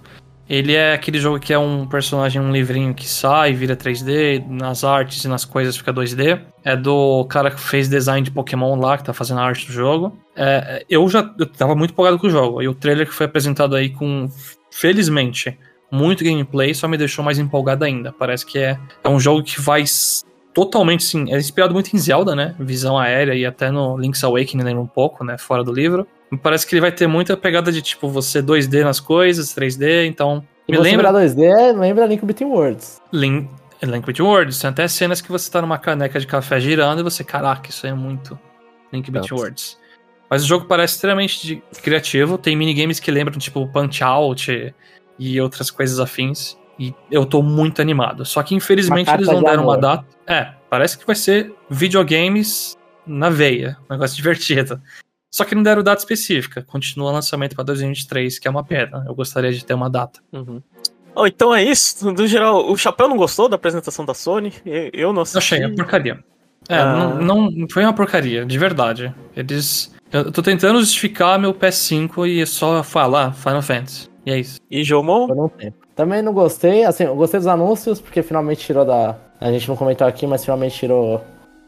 Ele é aquele jogo que é um personagem, um livrinho que sai, vira 3D, nas artes e nas coisas fica 2D. É do cara que fez design de Pokémon lá, que tá fazendo a arte do jogo. É, eu já eu tava muito empolgado com o jogo. E o trailer que foi apresentado aí com, felizmente, muito gameplay, só me deixou mais empolgado ainda. Parece que é, é um jogo que vai totalmente, sim, é inspirado muito em Zelda, né? Visão aérea e até no Link's Awakening lembra um pouco, né? Fora do livro. Parece que ele vai ter muita pegada de, tipo, você 2D nas coisas, 3D, então... E Me você lembra virar 2D, lembra Link Between Worlds. Link, Link Between Worlds. Tem até cenas que você tá numa caneca de café girando e você, caraca, isso aí é muito Link Between Nossa. Worlds. Mas o jogo parece extremamente criativo. Tem minigames que lembram, tipo, Punch Out e outras coisas afins. E eu tô muito animado. Só que infelizmente Uma eles não de deram uma amor. data. É, parece que vai ser videogames na veia. Um negócio *laughs* divertido. Só que não deram data específica. Continua o lançamento pra 2023, que é uma pena. Eu gostaria de ter uma data. Uhum. Oh, então é isso. No geral, o Chapéu não gostou da apresentação da Sony. Eu, eu não Eu assisti. achei, é porcaria. É, Ah. não, não foi uma porcaria, de verdade. Eles. Eu tô tentando justificar meu PS5 e é só falar Final Fantasy. E é isso. E Jomon? Por um tempo. Também não gostei, assim, eu gostei dos anúncios, porque finalmente tirou da. A gente não comentou aqui, mas finalmente tirou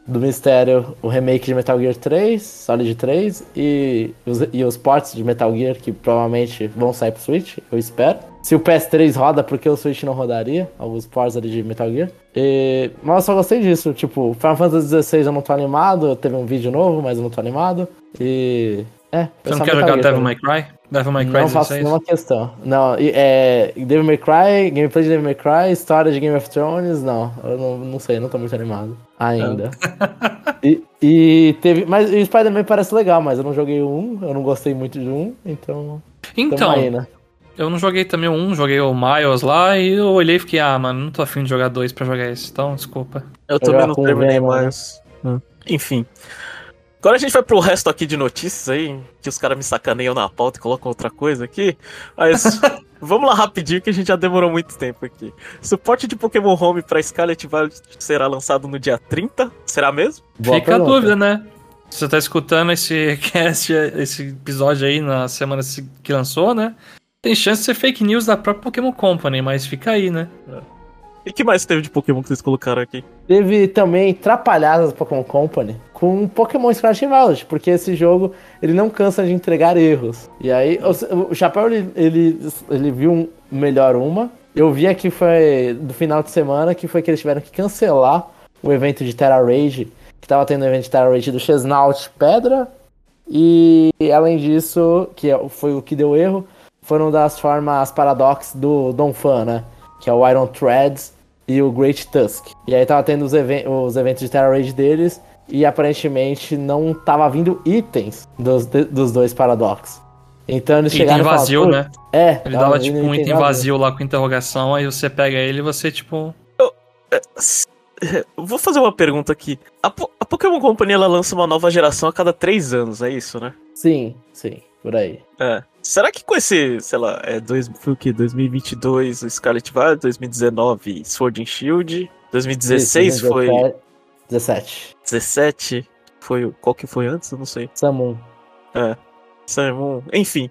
do mistério o remake de Metal Gear 3, Solid 3, e os, e os ports de Metal Gear que provavelmente vão sair pro Switch, eu espero. Se o PS3 roda, porque o Switch não rodaria, alguns ports ali de Metal Gear. E, mas eu só gostei disso, tipo, Final Fantasy XVI eu não tô animado, teve um vídeo novo, mas eu não tô animado. E. É, Você é não quer jogar Devil também. May Cry? Devil May Cry Não faço 16? nenhuma questão. Não, é. Devil May Cry, gameplay de Devil May Cry, história de Game of Thrones, não. Eu não, não sei, não tô muito animado. Ainda. e, e teve. Mas o Spider-Man parece legal, mas eu não joguei o 1, eu não gostei muito de um, então. Então, aí, né? eu não joguei também o 1, joguei o Miles lá e eu olhei e fiquei, ah, mano, não tô afim de jogar dois pra jogar esse, então desculpa. Eu também já não terminei Venom, né? mais. Enfim. Agora a gente vai pro resto aqui de notícias aí, que os caras me sacaneiam na pauta e colocam outra coisa aqui. Mas *laughs* vamos lá rapidinho que a gente já demorou muito tempo aqui. Suporte de Pokémon Home pra Scarlet Violet será lançado no dia 30? Será mesmo? Boa Fica a pergunta. dúvida, né? Você tá escutando esse *laughs* cast, esse episódio aí na semana se- que lançou, né? Tem chance de ser fake news da própria Pokémon Company, mas fica aí, né? E que mais teve de Pokémon que vocês colocaram aqui? Teve também trapalhadas Pokémon Company com Pokémon e Violet, porque esse jogo ele não cansa de entregar erros. E aí, o, o Chapéu ele, ele, ele viu um, melhor uma. Eu vi aqui foi do final de semana que foi que eles tiveram que cancelar o evento de Terra Rage, que tava tendo o evento de Terra Rage do Chesnaut Pedra. E além disso, que é- foi o que deu erro, foram das formas Paradox do Donphan, né? Que é o Iron Threads e o Great Tusk. E aí tava tendo os, even- os eventos de Terra Rage deles e aparentemente não tava vindo itens dos, dos dois Paradox. Então eles Item chegaram vazio, e falaram, né? "Pô, É, Ele dava tipo um item vazio lá com interrogação, aí você pega ele e você, tipo. Vou fazer uma pergunta aqui. A, Po- a Pokémon Company ela lança uma nova geração a cada três anos, é isso, né? Sim, sim, por aí. É. Será que com esse, sei lá, é dois, foi o quê? 2022 o Scarlet Violet, 2019 Sword and Shield, 2016 Isso, foi 17. 17 foi o- qual que foi antes? Eu não sei. Samun. Sun Moon, enfim.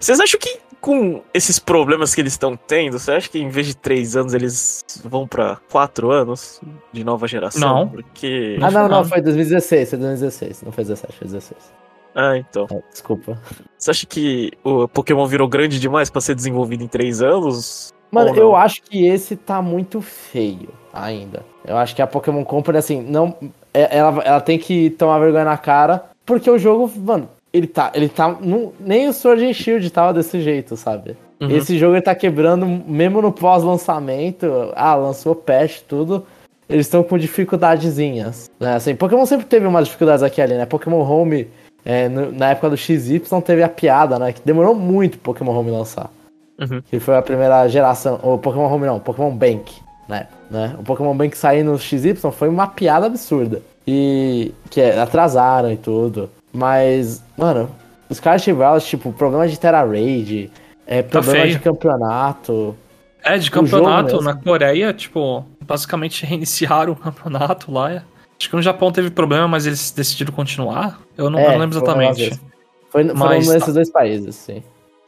Vocês acham que com esses problemas que eles estão tendo, você acha que em vez de três anos eles vão pra quatro anos de nova geração? Não. Porque. Ah, não, não, foi 2016, foi 2016. Não foi 17, foi 16. Ah, então. É, desculpa. Você acha que o Pokémon virou grande demais pra ser desenvolvido em três anos? Mano, eu acho que esse tá muito feio ainda. Eu acho que a Pokémon Company, assim, não. é- Ela, ela tem que tomar vergonha na cara, porque o jogo, mano, ele tá. Ele tá. não- nem o Sword and Shield tava desse jeito, sabe? Uhum. Esse jogo ele tá quebrando, mesmo no pós-lançamento. Ah, lançou patch, tudo. Eles estão com dificuldadezinhas. Né? Assim, Pokémon sempre teve umas dificuldades aqui ali, né? Pokémon Home é, no- na época do XY teve a piada, né? Que demorou muito Pokémon Home lançar. Uhum. Que foi a primeira geração. O Pokémon Home não, Pokémon Bank, né? né? O Pokémon Bank sair no XY foi uma piada absurda. E que é, atrasaram e tudo. Mas, mano, os Scarlet Violet, tipo, problema de Terra Raid, é, problema feio. de campeonato. É, de campeonato na Coreia, tipo, basicamente *laughs* reiniciaram o campeonato lá. É. Acho que no Japão teve problema, mas eles decidiram continuar. Eu não, eu não lembro um negócio exatamente. Foi, foram Mas nesses tá- dois países, sim.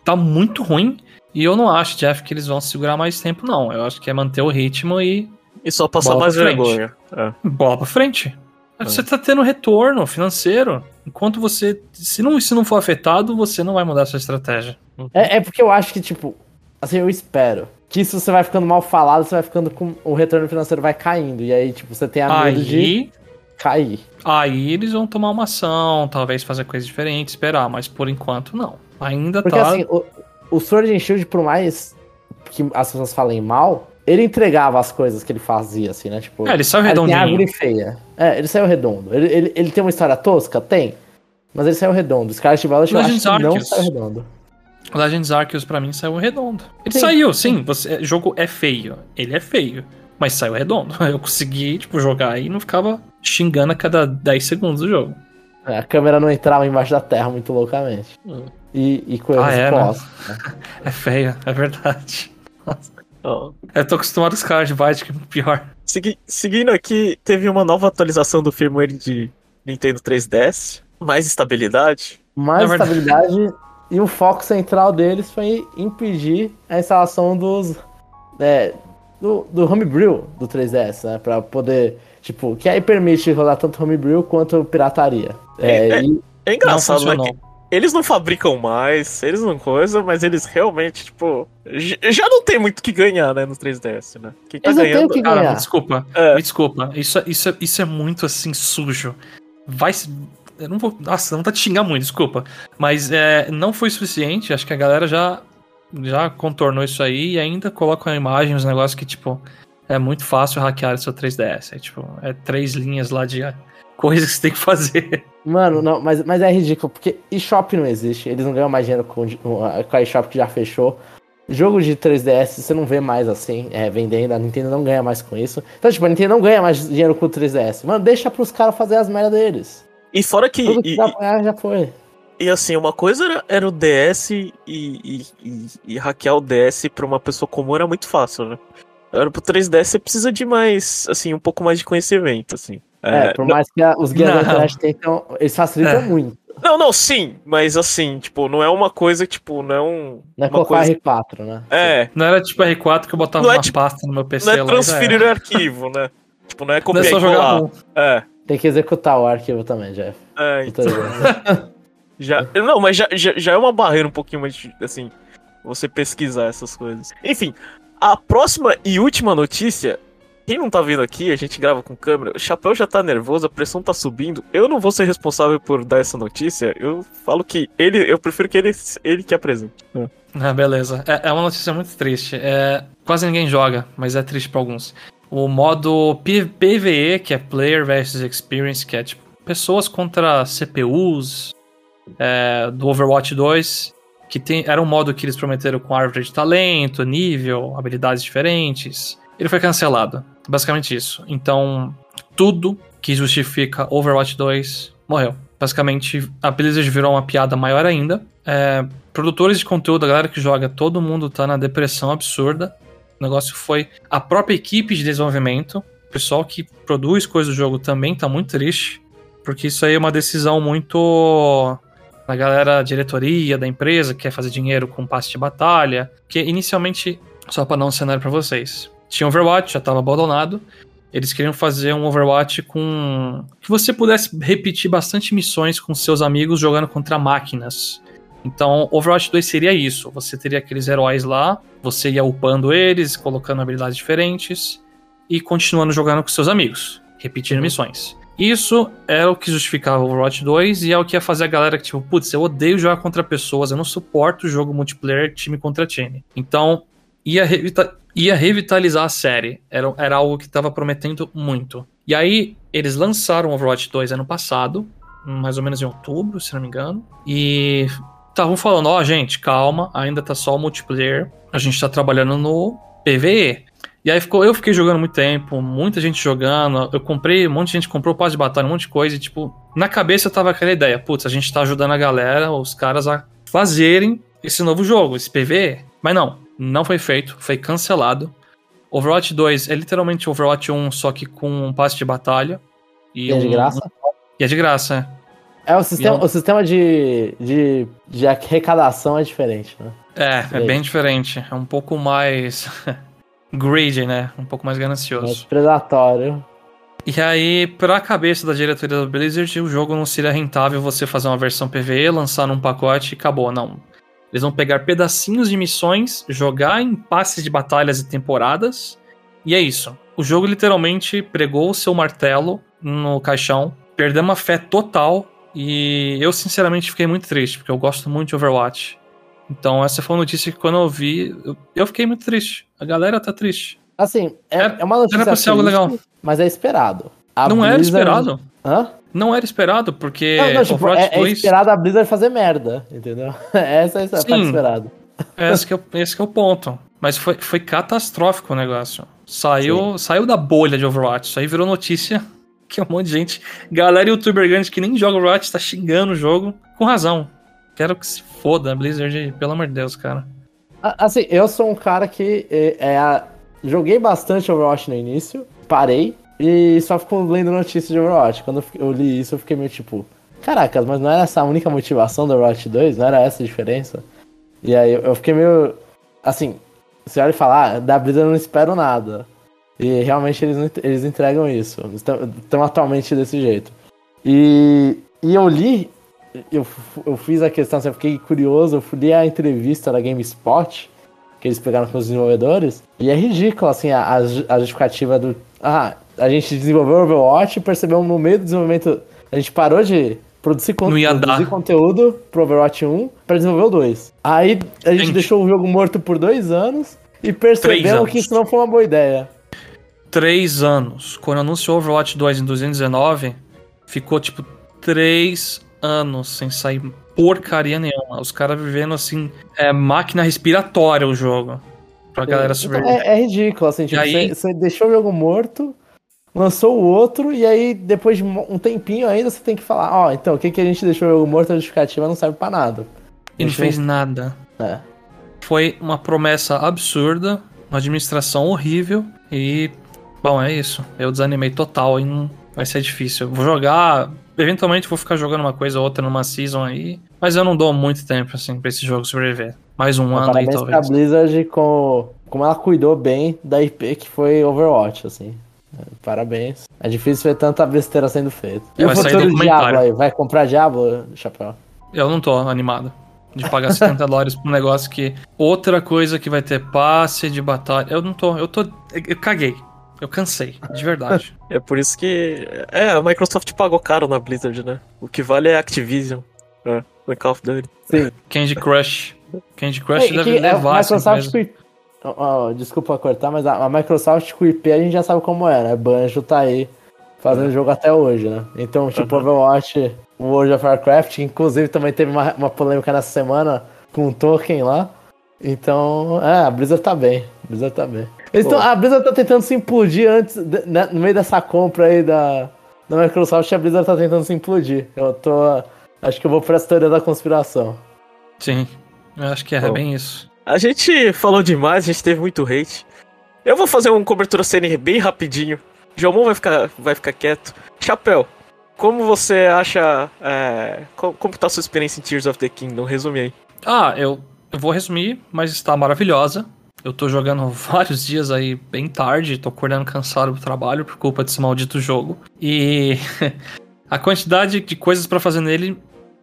Tá muito ruim. E eu não acho, Jeff, que eles vão segurar mais tempo, não. Eu acho que é manter o ritmo e E só passar Bola mais pra frente. vergonha. É. bola pra frente. Você tá tendo retorno financeiro. Enquanto você. Se não, se não for afetado, você não vai mudar a sua estratégia. É, é porque eu acho que, tipo, assim, eu espero que isso você vai ficando mal falado, você vai ficando com. O retorno financeiro vai caindo. E aí, tipo, você tem a medo de cair. aí eles vão tomar uma ação, talvez fazer coisas diferentes, esperar, mas por enquanto não. Ainda Porque tá. assim, o, o Sword and Shield, por mais que as pessoas falem mal, ele entregava as coisas que ele fazia, assim, né? Tipo, É, ele saiu tem redondinho. árvore feia. É, ele saiu redondo. Ele, ele, ele tem uma história tosca? Tem. Mas ele saiu redondo. Scarlet Violet eu acho que não saiu redondo. Legends Arceus pra mim saiu redondo. Ele Sim. saiu, sim. Você, o jogo é feio. Ele é feio. Mas saiu redondo. *laughs* Eu consegui, tipo, jogar e não ficava xingando a cada 10 segundos do jogo. É, a câmera não entrava embaixo da terra muito loucamente. Hum. E, e com Ah, é, né? costas. *laughs* É feio, é verdade. Ó. Eu tô acostumado com os caras de Byte, que é pior. Segui- seguindo aqui, teve uma nova atualização do firmware de Nintendo 3DS. Mais estabilidade. Mais É estabilidade e o foco central deles foi impedir a instalação dos. é, do, do homebrew do 3DS, né? Pra poder. Tipo, que aí permite rodar tanto homebrew quanto pirataria. É, É, é. e É Não engraçado, né? funcionou. que eles não fabricam mais, eles não coisa, mas eles realmente, tipo. Já não tem muito o que ganhar, né, no 3DS, né? Quem tá Eles não ganhando. o que Cara, ganhar. me desculpa. É. Me desculpa. Isso, isso, é- isso é muito assim, sujo. Vai. Eu não vou. Nossa, não tá te xingar muito, desculpa. Mas é, não foi suficiente. Acho que a galera já, já contornou isso aí e ainda coloca a imagem, os negócios que, tipo, é muito fácil hackear seu 3DS. É tipo, é três linhas lá de *laughs* coisas que você tem que fazer. Mano, não, mas, mas é ridículo, porque eShop não existe. Eles não ganham mais dinheiro com, com a eShop que já fechou. Jogo de 3DS você não vê mais assim, é, vendendo. A Nintendo não ganha mais com isso. Então, tipo, a Nintendo não ganha mais dinheiro com o 3DS. Mano, deixa pros caras fazer as merdas deles. E fora que. Tudo que e- ganhar já foi. E assim, uma coisa era, era o DS e, e, e- e hackear o DS pra uma pessoa comum era muito fácil, né? Agora pro 3DS você precisa de mais, assim, um pouco mais de conhecimento, assim. É, É, por mais que a- os guias da Não. internet tentam. Eles facilitam É. muito. não, não, sim, mas assim, tipo, não é uma coisa, tipo, não é um. Não é uma colocar coisa. R4, né? É, Não era tipo R4 que eu botava Não é uma tipo- pasta no meu PC não é transferir era. arquivo, né? Tipo, não é Não é copiar só jogar. É, Tem que executar o arquivo também, Jeff. é, tô então. *laughs* Já, não, mas já, já, já é uma barreira um pouquinho mais, assim, você pesquisar essas coisas. Enfim, a próxima e última notícia. Quem não tá vendo aqui, a gente grava com câmera. O chapéu já tá nervoso, a pressão tá subindo. Eu não vou ser responsável por dar essa notícia. Eu falo que ele, eu prefiro que ele, ele que apresente. Ah, beleza. É, é uma notícia muito triste. É, quase ninguém joga, mas é triste pra alguns. O modo PVE, que é Player versus Experience, que é tipo pessoas contra CPUs é, do Overwatch 2, que tem, era um modo que eles prometeram com árvore de talento, nível, habilidades diferentes. Ele foi cancelado. Basicamente isso. Então, tudo que justifica Overwatch 2 morreu. Basicamente, a Blizzard virou uma piada maior ainda. É, produtores de conteúdo, a galera que joga, todo mundo tá na depressão absurda. O negócio foi. A própria equipe de desenvolvimento, o pessoal que produz coisas do jogo também tá muito triste. Porque isso aí é uma decisão muito. da galera, diretoria da empresa, que quer fazer dinheiro com passe de batalha. Que inicialmente, só pra dar um cenário pra vocês, tinha Overwatch, já tava abandonado. Eles queriam fazer um Overwatch com. que você pudesse repetir bastante missões com seus amigos jogando contra máquinas. Então, Overwatch 2 seria isso. Você teria aqueles heróis lá, você ia upando eles, colocando habilidades diferentes e continuando jogando com seus amigos, repetindo missões. Isso é o que justificava Overwatch 2 e é o que ia fazer a galera que, tipo, putz, eu odeio jogar contra pessoas, eu não suporto o jogo multiplayer time contra time. Então, ia, revita- ia revitalizar a série. Era, era algo que estava prometendo muito. E aí, eles lançaram Overwatch 2 ano passado, mais ou menos em outubro, se não me engano. E estavam falando, ó, gente, calma, ainda tá só o multiplayer. A gente tá trabalhando no PVE. E aí ficou, eu fiquei jogando muito tempo, muita gente jogando. Eu comprei, um monte de gente comprou passe de batalha, um monte de coisa. E, tipo, na cabeça eu tava aquela ideia, putz, a gente tá ajudando a galera, os caras a fazerem esse novo jogo, esse PVE. Mas não, não foi feito, foi cancelado. Overwatch 2 é literalmente Overwatch 1, só que com um passe de batalha. E, é de graça? E é de graça, é. O sistema, o sistema de, de, de arrecadação é diferente, né? É, é bem diferente. É um pouco mais *laughs* greedy, né? Um pouco mais ganancioso. Mais predatório. E aí, pra cabeça da diretoria da Blizzard, o jogo não seria rentável você fazer uma versão PvE, lançar num pacote e acabou. Não. Eles vão pegar pedacinhos de missões, jogar em passes de batalhas e temporadas, e é isso. O jogo literalmente pregou o seu martelo no caixão, perdeu uma fé total, e eu sinceramente fiquei muito triste, porque eu gosto muito de Overwatch. Então, essa foi uma notícia que quando eu vi, eu, eu fiquei muito triste. A galera tá triste. Assim, é, é uma notícia era pra ser algo legal. mas é esperado. A não Blizzard... era esperado. Hã? Não era esperado, porque não, não, tipo, é, 2... é, esperado a Blizzard fazer merda, entendeu? *laughs* Essa é a parte esperada. Esse, que é, esse que é o ponto. Mas foi, foi catastrófico o negócio. Saiu, saiu da bolha de Overwatch. Isso aí virou notícia *laughs* que um monte de gente, galera youtuber grande que nem joga Overwatch, tá xingando o jogo. Com razão. Quero que se foda, Blizzard, pelo amor de Deus, cara. Assim, eu sou um cara que é, é, joguei bastante Overwatch no início, parei, e só ficou lendo notícias de Overwatch. Quando eu li isso, eu fiquei meio tipo, caracas, mas não era essa a única motivação do Overwatch 2? Não era essa a diferença? E aí eu fiquei meio. Assim, você olha e fala, ah, da Blizzard eu não espero nada. E realmente eles, eles entregam isso. Estão atualmente desse jeito. E, e eu li, eu, eu fiz a questão, assim, eu fiquei curioso, eu li a entrevista da GameSpot, que eles pegaram com os desenvolvedores, e é ridículo, assim, a, a justificativa do. Ah, a gente desenvolveu o Overwatch e percebeu no meio do desenvolvimento. A gente parou de produzir, con produzir conteúdo pro Overwatch 1 para desenvolver o 2. Aí a gente, gente, deixou o jogo morto por dois anos e percebeu que isso não foi uma boa ideia. Três anos. Quando anunciou Overwatch 2 em 2019, ficou tipo três anos sem sair porcaria nenhuma. Os caras vivendo assim, é máquina respiratória o jogo. Pra galera sobreviver. É, é ridículo, assim, tipo, aí... você deixou o jogo morto lançou o outro, e aí depois de um tempinho ainda você tem que falar, ó, oh, então, o que, que a gente deixou o morto a justificativa não serve para nada. E não fez nada. É. Foi uma promessa absurda, uma administração horrível, e, bom, é isso. Eu desanimei total e não vai ser difícil. vou jogar, eventualmente vou ficar jogando uma coisa ou outra numa season aí, mas eu não dou muito tempo, assim, pra esse jogo sobreviver. Mais um ano aí, talvez. a Blizzard, com, como ela cuidou bem da IP que foi Overwatch, assim. Parabéns. É difícil ver tanta besteira sendo feita. E vai o futuro do Diablo aí? Vai comprar Diablo, Chapéu? Eu não tô animado de pagar 70 *laughs* dólares pra um negócio que. Outra coisa que vai ter passe de batalha. Eu não tô. Eu tô. Eu caguei. Eu cansei, de verdade. *laughs* é por isso que. É, a Microsoft pagou caro na Blizzard, né? O que vale é Activision. É, no Call of Duty. Sim. Candy Crush. Candy Crush é, deve levar. A Microsoft Oh, desculpa cortar, mas a, Microsoft com o IP a gente já sabe como é, né? Banjo tá aí fazendo jogo até hoje, né? Então, tipo, Overwatch, World of Warcraft, inclusive também teve uma, uma polêmica nessa semana com o Tolkien lá. Então, é, a Blizzard tá bem. A Blizzard tá bem. Então, a Blizzard tá tentando se implodir antes, né, no meio dessa compra aí da, da Microsoft, a Blizzard tá tentando se implodir. Eu tô. Acho que eu vou pra essa teoria da conspiração. Sim, eu acho que é, é bem isso. A gente falou demais, a gente teve muito hate. Eu vou fazer uma cobertura CN bem rapidinho. Jomon vai ficar, vai ficar quieto. Chapéu, como você acha. É, como, como tá a sua experiência em Tears of the Kingdom? Resume aí. Ah, eu, eu vou resumir, mas está maravilhosa. Eu tô jogando *laughs* vários dias aí bem tarde, tô acordando cansado do trabalho por culpa desse maldito jogo. E *laughs* a quantidade de coisas para fazer nele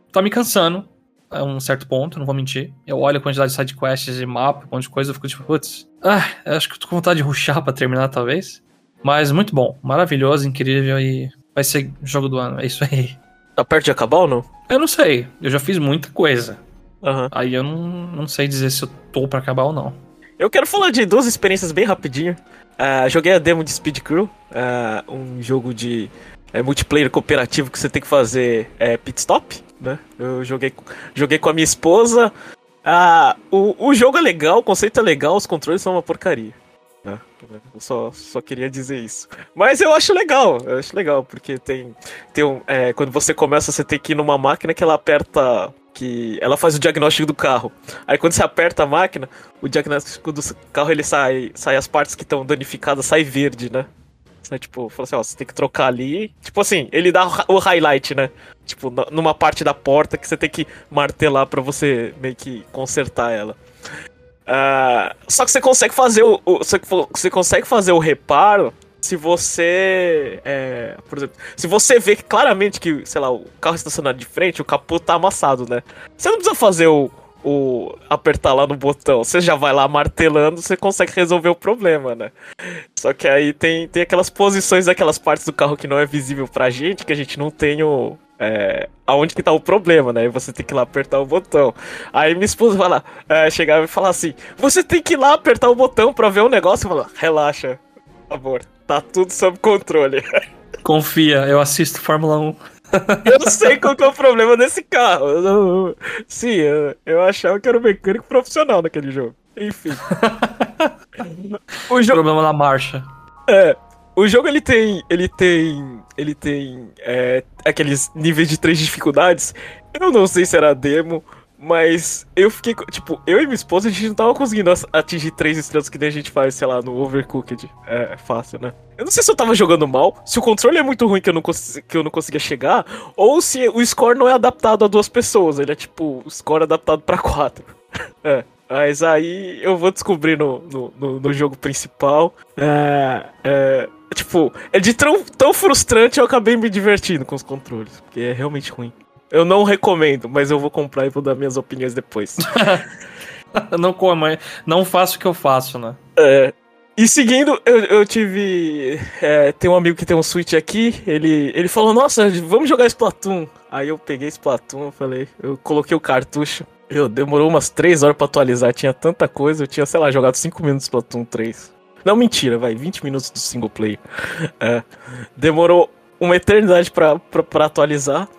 tá me cansando a um certo ponto, não vou mentir. Eu olho a quantidade de sidequests e mapa, um monte de coisa, eu fico tipo, putz, ah, acho que eu tô com vontade de ruxar pra terminar, talvez. Mas muito bom, maravilhoso, incrível e vai ser jogo do ano, é isso aí. Tá perto de acabar ou não? Eu não sei, eu já fiz muita coisa. Uhum. Aí eu não, não sei dizer se eu tô pra acabar ou não. Eu quero falar de duas experiências bem rapidinho. Uh, joguei a demo de Speed Crew, uh, um jogo de é, multiplayer cooperativo que você tem que fazer é, pit stop, né? Eu joguei, joguei com a minha esposa. Ah, o, o jogo é legal, o conceito é legal, os controles são uma porcaria. Né? Eu só, só queria dizer isso. Mas eu acho legal, eu acho legal, porque tem. tem um, é, quando você começa, você tem que ir numa máquina que ela aperta. Que ela faz o diagnóstico do carro. Aí quando você aperta a máquina, o diagnóstico do carro ele sai. sai as partes que estão danificadas, sai verde, né? Né? Tipo, falou assim, ó, você tem que trocar ali. Tipo assim, ele dá o highlight, né? Tipo, numa parte da porta que você tem que martelar para você meio que consertar ela. Uh, só que você consegue fazer o, o, você consegue fazer o reparo se você é, por exemplo se você vê claramente que sei lá o carro estacionado de frente o capô tá amassado né você não precisa fazer o, o apertar lá no botão, você já vai lá martelando, você consegue resolver o problema, né? Só que aí tem, tem aquelas posições daquelas partes do carro que não é visível pra gente, que a gente não tem o. É, aonde que tá o problema, né? E você tem que ir lá apertar o botão. Aí minha esposa vai lá, é, chegava e falar assim: Você tem que ir lá apertar o botão pra ver o negócio. Eu falo, relaxa, por favor, tá tudo sob controle. Confia, eu assisto Fórmula 1. eu não sei qual que é o problema desse carro. Eu sim, eu, eu, achava que era um mecânico profissional naquele jogo. Enfim. o jogo... Problema na marcha. É. O jogo ele tem. Ele tem. Ele tem. É, aqueles níveis de três dificuldades. Eu não sei se era demo mas eu fiquei, tipo, eu e minha esposa, a gente não tava conseguindo atingir três estrelas que nem a gente faz, sei lá, no Overcooked. É, é fácil, né? Eu não sei se eu tava jogando mal, se o controle é muito ruim que eu não, que eu não conseguia chegar, ou se o score não é adaptado a duas pessoas. Ele é tipo, o score adaptado para quatro. *laughs* é. Mas aí eu vou descobrir no, no, no, no jogo principal. É, é, tipo, é de tão, tão frustrante eu acabei me divertindo com os controles. Porque é realmente ruim. Eu não recomendo, mas eu vou comprar e vou dar minhas opiniões depois. *laughs* não como, não faço o que eu faço, né? É. E seguindo, eu, eu tive. É, tem um amigo que tem um Switch aqui, ele, ele falou, nossa, vamos jogar Splatoon. Aí eu peguei Splatoon, eu falei, eu coloquei o cartucho. Eu demorou umas 3 horas para atualizar, tinha tanta coisa, eu tinha, sei lá, jogado 5 minutos Splatoon 3. Não, mentira, vai, 20 minutos do single player. É, demorou uma eternidade pra, pra, pra atualizar.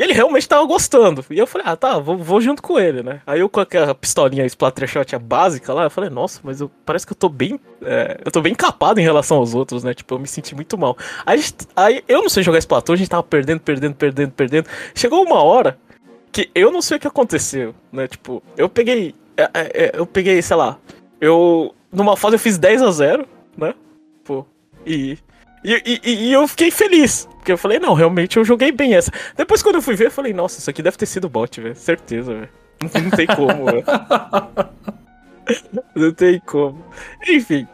E ele realmente tava gostando. E eu falei, ah, tá, vou, vou junto com ele, né? Aí eu com aquela pistolinha Splattershot básica lá, eu falei, nossa, mas eu, parece que eu tô bem. É, eu tô bem capado em relação aos outros, né? Tipo, eu me senti muito mal. Aí, aí eu não sei jogar Splatoon, a gente tava perdendo, perdendo, perdendo, perdendo. Chegou uma hora que eu não sei o que aconteceu, né? Tipo, eu peguei. É, é, é eu peguei, sei lá. Eu. Numa fase eu fiz 10 a 0 né? Pô. E e, e, e, eu fiquei feliz. Porque eu falei, não, realmente eu joguei bem essa. Depois, quando eu fui ver, eu falei, nossa, isso aqui deve ter sido bot, velho. Certeza, velho. Não, não, tem como, velho. *laughs* não tem como. Enfim.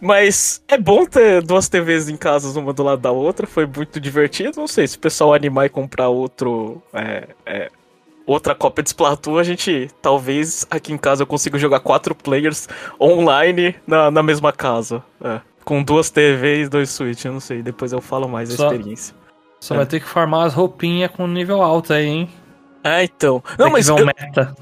Mas é bom ter duas TVs em casa, uma do lado da outra. Foi muito divertido. Não sei se o pessoal animar e comprar outro. É, é, outra cópia de Splatoon, a gente. Talvez aqui em casa eu consiga jogar quatro players online na, na mesma casa. É com duas TVs e dois Switch, eu não sei. Depois eu falo mais da experiência. Só é. vai ter que farmar as roupinhas com nível alto aí, hein? É, então. Não, mas. Eu, meta.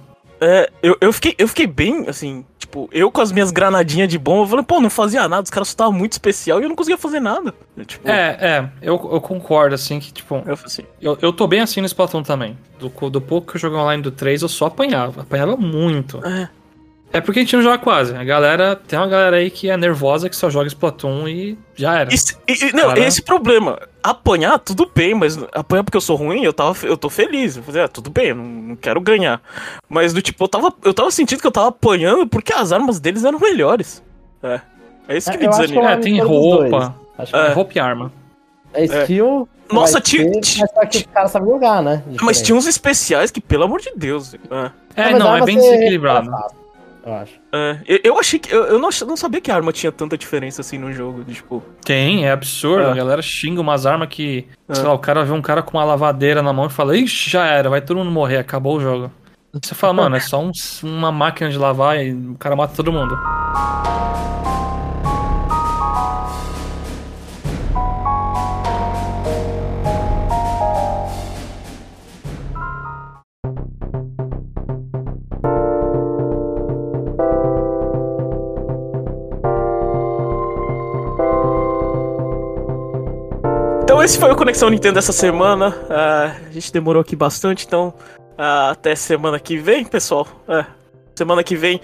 É, eu, eu, fiquei, eu fiquei bem, assim, tipo, eu com as minhas granadinhas de bomba, eu falei, pô, não fazia nada, os caras só estavam muito especial e eu não conseguia fazer nada. Tipo, é, é, eu, eu concordo, assim, que, tipo, eu, assim. eu, eu tô bem assim no Splatoon também. Do, do pouco que eu joguei online do 3, eu só apanhava, apanhava muito. É. É porque a gente não joga quase. A galera. Tem uma galera aí que é nervosa que só joga Splatoon e já era. Esse, e, não, Cara... esse problema. Apanhar, tudo bem, mas apanhar porque eu sou ruim, eu, tava, eu tô feliz. Eu falei, ah, tudo bem, não, não quero ganhar. Mas do tipo, eu tava, eu tava sentindo que eu tava apanhando porque as armas deles eram melhores. É. É isso que é, me desanima. É, tem roupa. Acho que é. é. roupa e arma. É skill. É. Nossa, tinha. Mas só que o cara sabe jogar, né? Mas tinha uns especiais que, pelo amor de Deus. É, é não, é bem desequilibrado eu acho. É, eu, eu achei que. Eu, eu não, não, sabia que a arma tinha tanta diferença assim no jogo. Tipo. Tem, é absurdo. É. A galera xinga umas armas que. É. Sei lá, o cara vê um cara com uma lavadeira na mão e fala, ixi, já era, vai todo mundo morrer, acabou o jogo. Você fala, *laughs* mano, é só um, uma máquina de lavar e o cara mata todo mundo. Então esse foi o Conexão Nintendo dessa semana. Uh, a gente demorou aqui bastante, então uh, até semana que vem, pessoal. Uh, semana que vem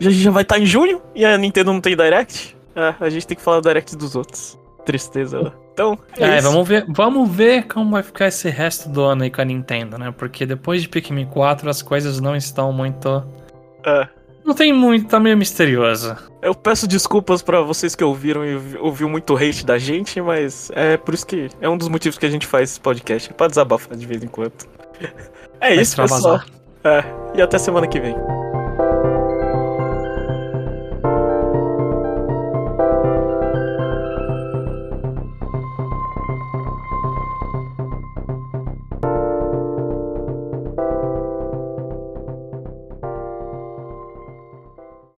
a gente já vai estar tá em junho e a Nintendo não tem Direct. a gente tem que falar do Direct dos outros. Tristeza, né? Então, é, é vamos ver, vamos ver como vai ficar esse resto do ano aí com a Nintendo, né? Porque depois de Pikmin 4 as coisas não estão muito. É. Não tem muito, tá meio misteriosa. Eu peço desculpas para vocês que ouviram e ouviu muito hate da gente, mas é por isso que é um dos motivos que a gente faz esse podcast, é pra desabafar de vez em quando. *laughs* É isso, pessoal. É, e até semana que vem.